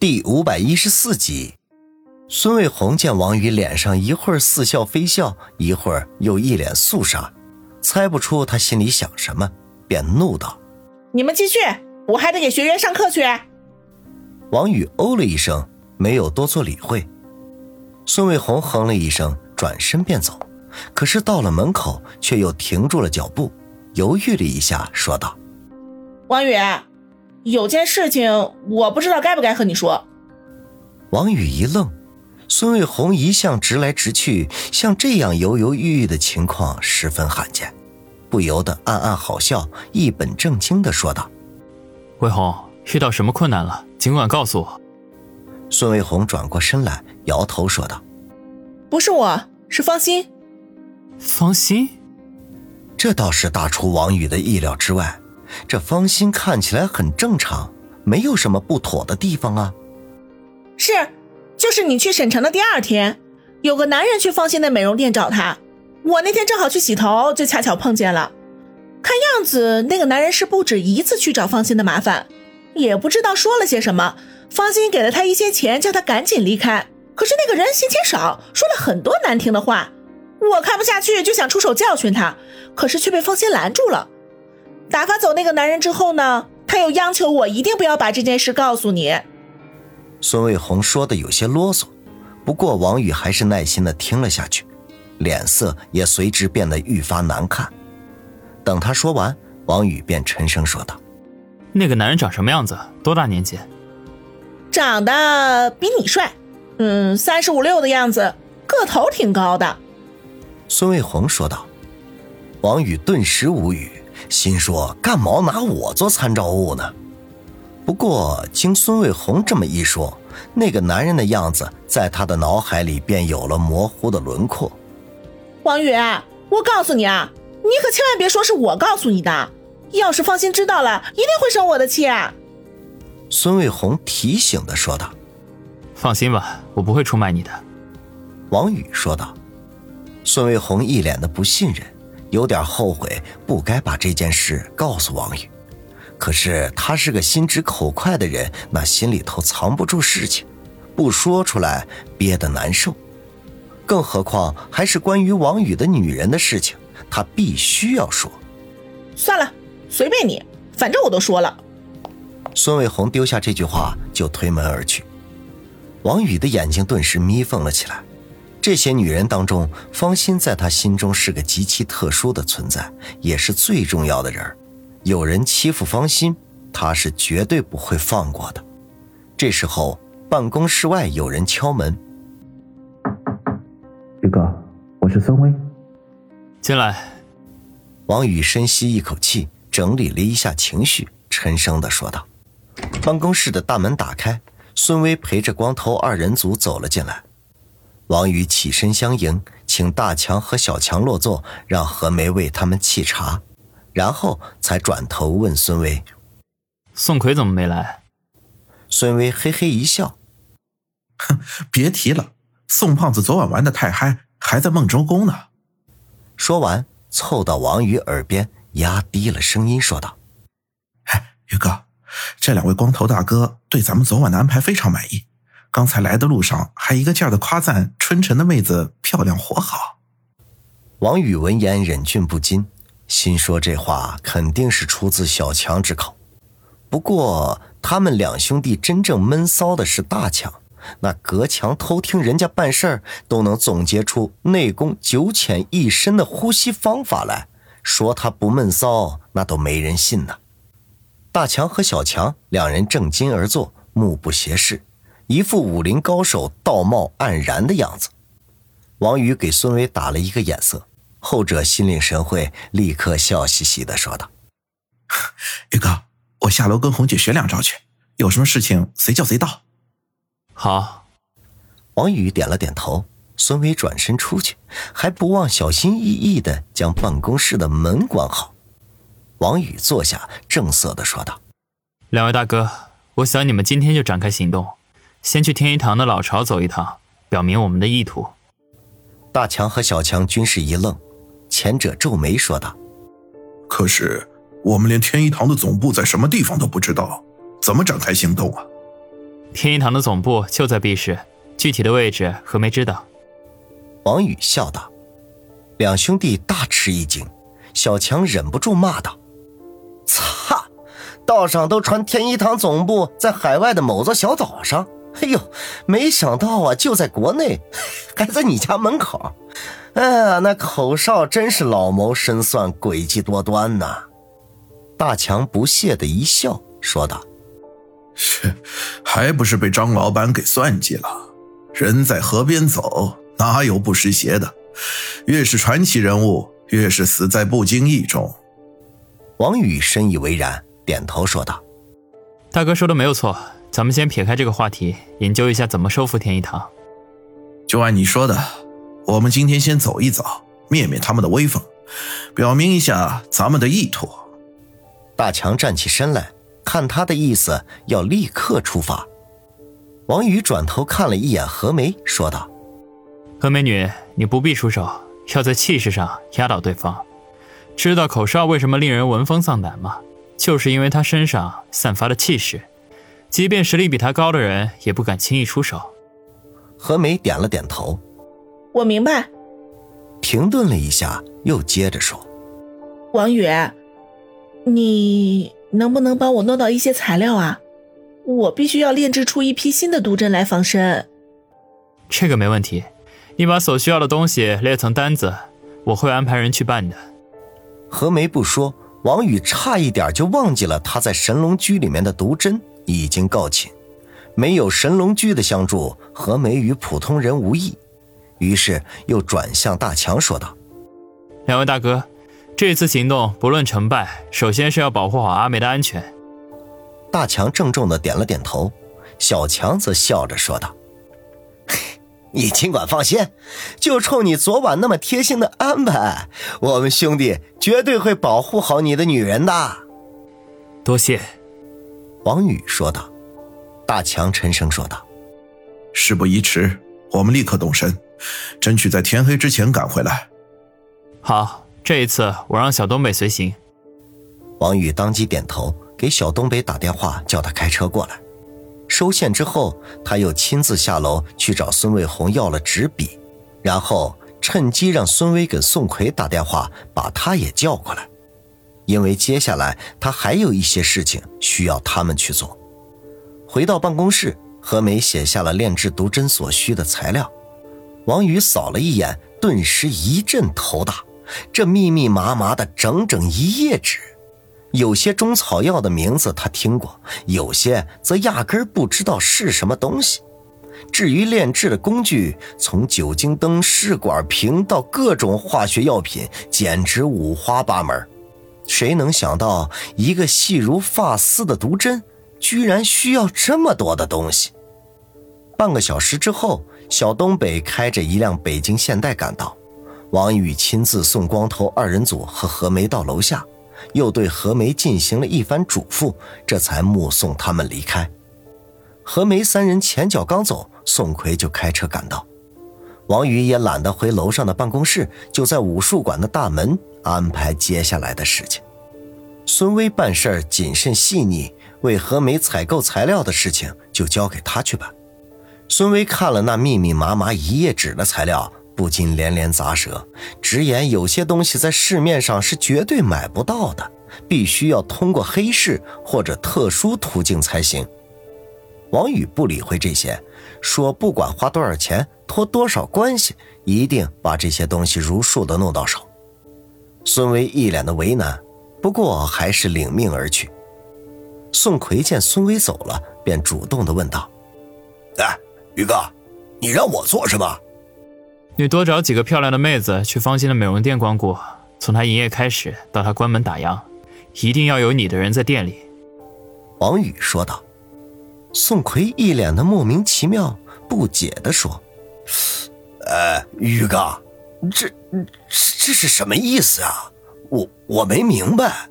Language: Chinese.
第五百一十四集，孙卫红见王宇脸上一会儿似笑非笑，一会儿又一脸肃杀，猜不出他心里想什么，便怒道：“你们继续，我还得给学员上课去。”王宇哦了一声，没有多做理会。孙卫红哼了一声，转身便走，可是到了门口，却又停住了脚步，犹豫了一下，说道：“王宇。”有件事情我不知道该不该和你说。王宇一愣，孙卫红一向直来直去，像这样犹犹豫豫的情况十分罕见，不由得暗暗好笑，一本正经的说道：“卫红，遇到什么困难了，尽管告诉我。”孙卫红转过身来，摇头说道：“不是我，是方心。”方心，这倒是大出王宇的意料之外。这方心看起来很正常，没有什么不妥的地方啊。是，就是你去省城的第二天，有个男人去方心的美容店找她，我那天正好去洗头，就恰巧碰见了。看样子那个男人是不止一次去找方心的麻烦，也不知道说了些什么。方心给了他一些钱，叫他赶紧离开。可是那个人嫌钱少，说了很多难听的话，我看不下去，就想出手教训他，可是却被方心拦住了。打发走那个男人之后呢，他又央求我一定不要把这件事告诉你。孙卫红说的有些啰嗦，不过王宇还是耐心的听了下去，脸色也随之变得愈发难看。等他说完，王宇便沉声说道：“那个男人长什么样子？多大年纪？长得比你帅，嗯，三十五六的样子，个头挺高的。”孙卫红说道。王宇顿时无语。心说：“干毛拿我做参照物呢？”不过经孙卫红这么一说，那个男人的样子在他的脑海里便有了模糊的轮廓。王宇，我告诉你啊，你可千万别说是我告诉你的，要是放心知道了，一定会生我的气。孙卫红提醒的说道：“放心吧，我不会出卖你的。”王宇说道。孙卫红一脸的不信任。有点后悔，不该把这件事告诉王宇。可是他是个心直口快的人，那心里头藏不住事情，不说出来憋得难受。更何况还是关于王宇的女人的事情，他必须要说。算了，随便你，反正我都说了。孙卫红丢下这句话就推门而去。王宇的眼睛顿时眯缝了起来。这些女人当中，方心在他心中是个极其特殊的存在，也是最重要的人。有人欺负方心，他是绝对不会放过的。这时候，办公室外有人敲门。宇哥，我是孙威。进来。王宇深吸一口气，整理了一下情绪，沉声的说道：“办公室的大门打开，孙威陪着光头二人组走了进来。”王宇起身相迎，请大强和小强落座，让何梅为他们沏茶，然后才转头问孙威：“宋奎怎么没来？”孙威嘿嘿一笑：“哼，别提了，宋胖子昨晚玩的太嗨，还在孟州宫呢。”说完，凑到王宇耳边，压低了声音说道：“哎，宇哥，这两位光头大哥对咱们昨晚的安排非常满意。”刚才来的路上还一个劲儿的夸赞春晨的妹子漂亮活好。王宇闻言忍俊不禁，心说这话肯定是出自小强之口。不过他们两兄弟真正闷骚的是大强，那隔墙偷听人家办事儿都能总结出内功九浅一深的呼吸方法来，说他不闷骚那都没人信呢。大强和小强两人正襟而坐，目不斜视。一副武林高手道貌岸然的样子，王宇给孙伟打了一个眼色，后者心领神会，立刻笑嘻嘻的说道：“ 宇哥，我下楼跟红姐学两招去，有什么事情随叫随到。”好，王宇点了点头。孙伟转身出去，还不忘小心翼翼的将办公室的门关好。王宇坐下，正色的说道：“两位大哥，我想你们今天就展开行动。”先去天一堂的老巢走一趟，表明我们的意图。大强和小强均是一愣，前者皱眉说道：“可是我们连天一堂的总部在什么地方都不知道，怎么展开行动啊？”天一堂的总部就在 B 市，具体的位置何梅知道。王宇笑道。两兄弟大吃一惊，小强忍不住骂道：“擦！道上都传天一堂总部在海外的某座小岛上，哎呦，没想到啊，就在国内，还在你家门口。哎呀，那口哨真是老谋深算，诡计多端呐！”大强不屑的一笑，说道：“是，还不是被张老板给算计了？人在河边走，哪有不湿鞋的？”越是传奇人物，越是死在不经意中。王宇深以为然，点头说道：“大哥说的没有错，咱们先撇开这个话题，研究一下怎么收服天一堂。就按你说的，我们今天先走一走，灭灭他们的威风，表明一下咱们的意图。”大强站起身来，看他的意思，要立刻出发。王宇转头看了一眼何梅，说道。何美女，你不必出手，要在气势上压倒对方。知道口哨为什么令人闻风丧胆吗？就是因为他身上散发的气势，即便实力比他高的人也不敢轻易出手。何梅点了点头，我明白。停顿了一下，又接着说：“王宇，你能不能帮我弄到一些材料啊？我必须要炼制出一批新的毒针来防身。”这个没问题。你把所需要的东西列成单子，我会安排人去办的。何梅不说，王宇差一点就忘记了他在神龙居里面的毒针已经告罄。没有神龙居的相助，何梅与普通人无异。于是又转向大强说道：“两位大哥，这次行动不论成败，首先是要保护好阿梅的安全。”大强郑重的点了点头，小强则笑着说道。你尽管放心，就冲你昨晚那么贴心的安排，我们兄弟绝对会保护好你的女人的。多谢，王宇说道。大强沉声说道：“事不宜迟，我们立刻动身，争取在天黑之前赶回来。”好，这一次我让小东北随行。王宇当即点头，给小东北打电话，叫他开车过来。收线之后，他又亲自下楼去找孙卫红要了纸笔，然后趁机让孙威给宋奎打电话，把他也叫过来，因为接下来他还有一些事情需要他们去做。回到办公室，何梅写下了炼制毒针所需的材料。王宇扫了一眼，顿时一阵头大，这密密麻麻的整整一页纸。有些中草药的名字他听过，有些则压根不知道是什么东西。至于炼制的工具，从酒精灯、试管瓶到各种化学药品，简直五花八门。谁能想到，一个细如发丝的毒针，居然需要这么多的东西？半个小时之后，小东北开着一辆北京现代赶到，王宇亲自送光头二人组和何梅到楼下。又对何梅进行了一番嘱咐，这才目送他们离开。何梅三人前脚刚走，宋奎就开车赶到。王宇也懒得回楼上的办公室，就在武术馆的大门安排接下来的事情。孙威办事谨慎细腻，为何梅采购材料的事情就交给他去办。孙威看了那密密麻麻一页纸的材料。不禁连连咂舌，直言有些东西在市面上是绝对买不到的，必须要通过黑市或者特殊途径才行。王宇不理会这些，说不管花多少钱，托多少关系，一定把这些东西如数的弄到手。孙威一脸的为难，不过还是领命而去。宋奎见孙威走了，便主动的问道：“哎，宇哥，你让我做什么？”你多找几个漂亮的妹子去方心的美容店光顾，从他营业开始到他关门打烊，一定要有你的人在店里。”王宇说道。宋奎一脸的莫名其妙，不解的说：“呃，宇哥，这这这是什么意思啊？我我没明白。”